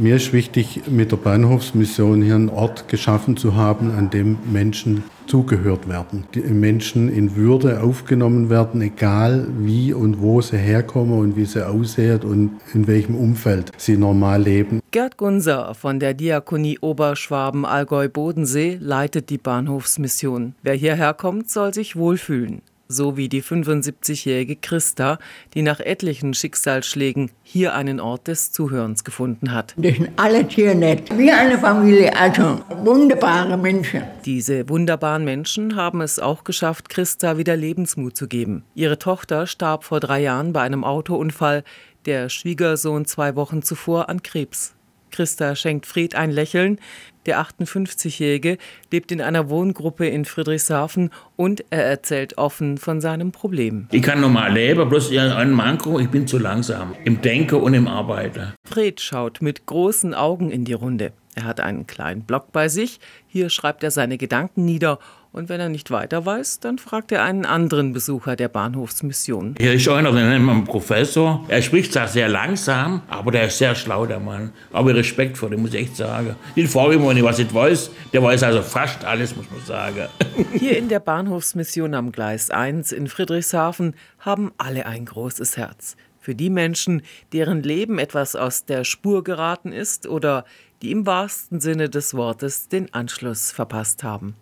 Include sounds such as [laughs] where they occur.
Mir ist wichtig, mit der Bahnhofsmission hier einen Ort geschaffen zu haben, an dem Menschen zugehört werden. Die Menschen in Würde aufgenommen werden, egal wie und wo sie herkommen und wie sie aussehen und in welchem Umfeld sie normal leben. Gerd Gunser von der Diakonie Oberschwaben Allgäu Bodensee leitet die Bahnhofsmission. Wer hierher kommt, soll sich wohlfühlen so wie die 75-jährige Christa, die nach etlichen Schicksalsschlägen hier einen Ort des Zuhörens gefunden hat. Das sind alle hier nett, wie eine Familie, also wunderbare Menschen. Diese wunderbaren Menschen haben es auch geschafft, Christa wieder Lebensmut zu geben. Ihre Tochter starb vor drei Jahren bei einem Autounfall, der Schwiegersohn zwei Wochen zuvor an Krebs. Christa schenkt Fred ein Lächeln. Der 58-Jährige lebt in einer Wohngruppe in Friedrichshafen und er erzählt offen von seinem Problem. Ich kann normal leben, bloß ein Manko, ich bin zu langsam im Denken und im Arbeiten. Fred schaut mit großen Augen in die Runde. Er hat einen kleinen Block bei sich. Hier schreibt er seine Gedanken nieder und wenn er nicht weiter weiß, dann fragt er einen anderen Besucher der Bahnhofsmission. Hier ist einer, den nennt man Professor. Er spricht zwar sehr langsam, aber der ist sehr schlau, der Mann. Aber Respekt vor dem, muss ich echt sagen. Ich frage immer, wenn ich was nicht weiß. Der weiß also fast alles, muss man sagen. [laughs] Hier in der Bahnhofsmission am Gleis 1 in Friedrichshafen haben alle ein großes Herz. Für die Menschen, deren Leben etwas aus der Spur geraten ist oder die im wahrsten Sinne des Wortes den Anschluss verpasst haben.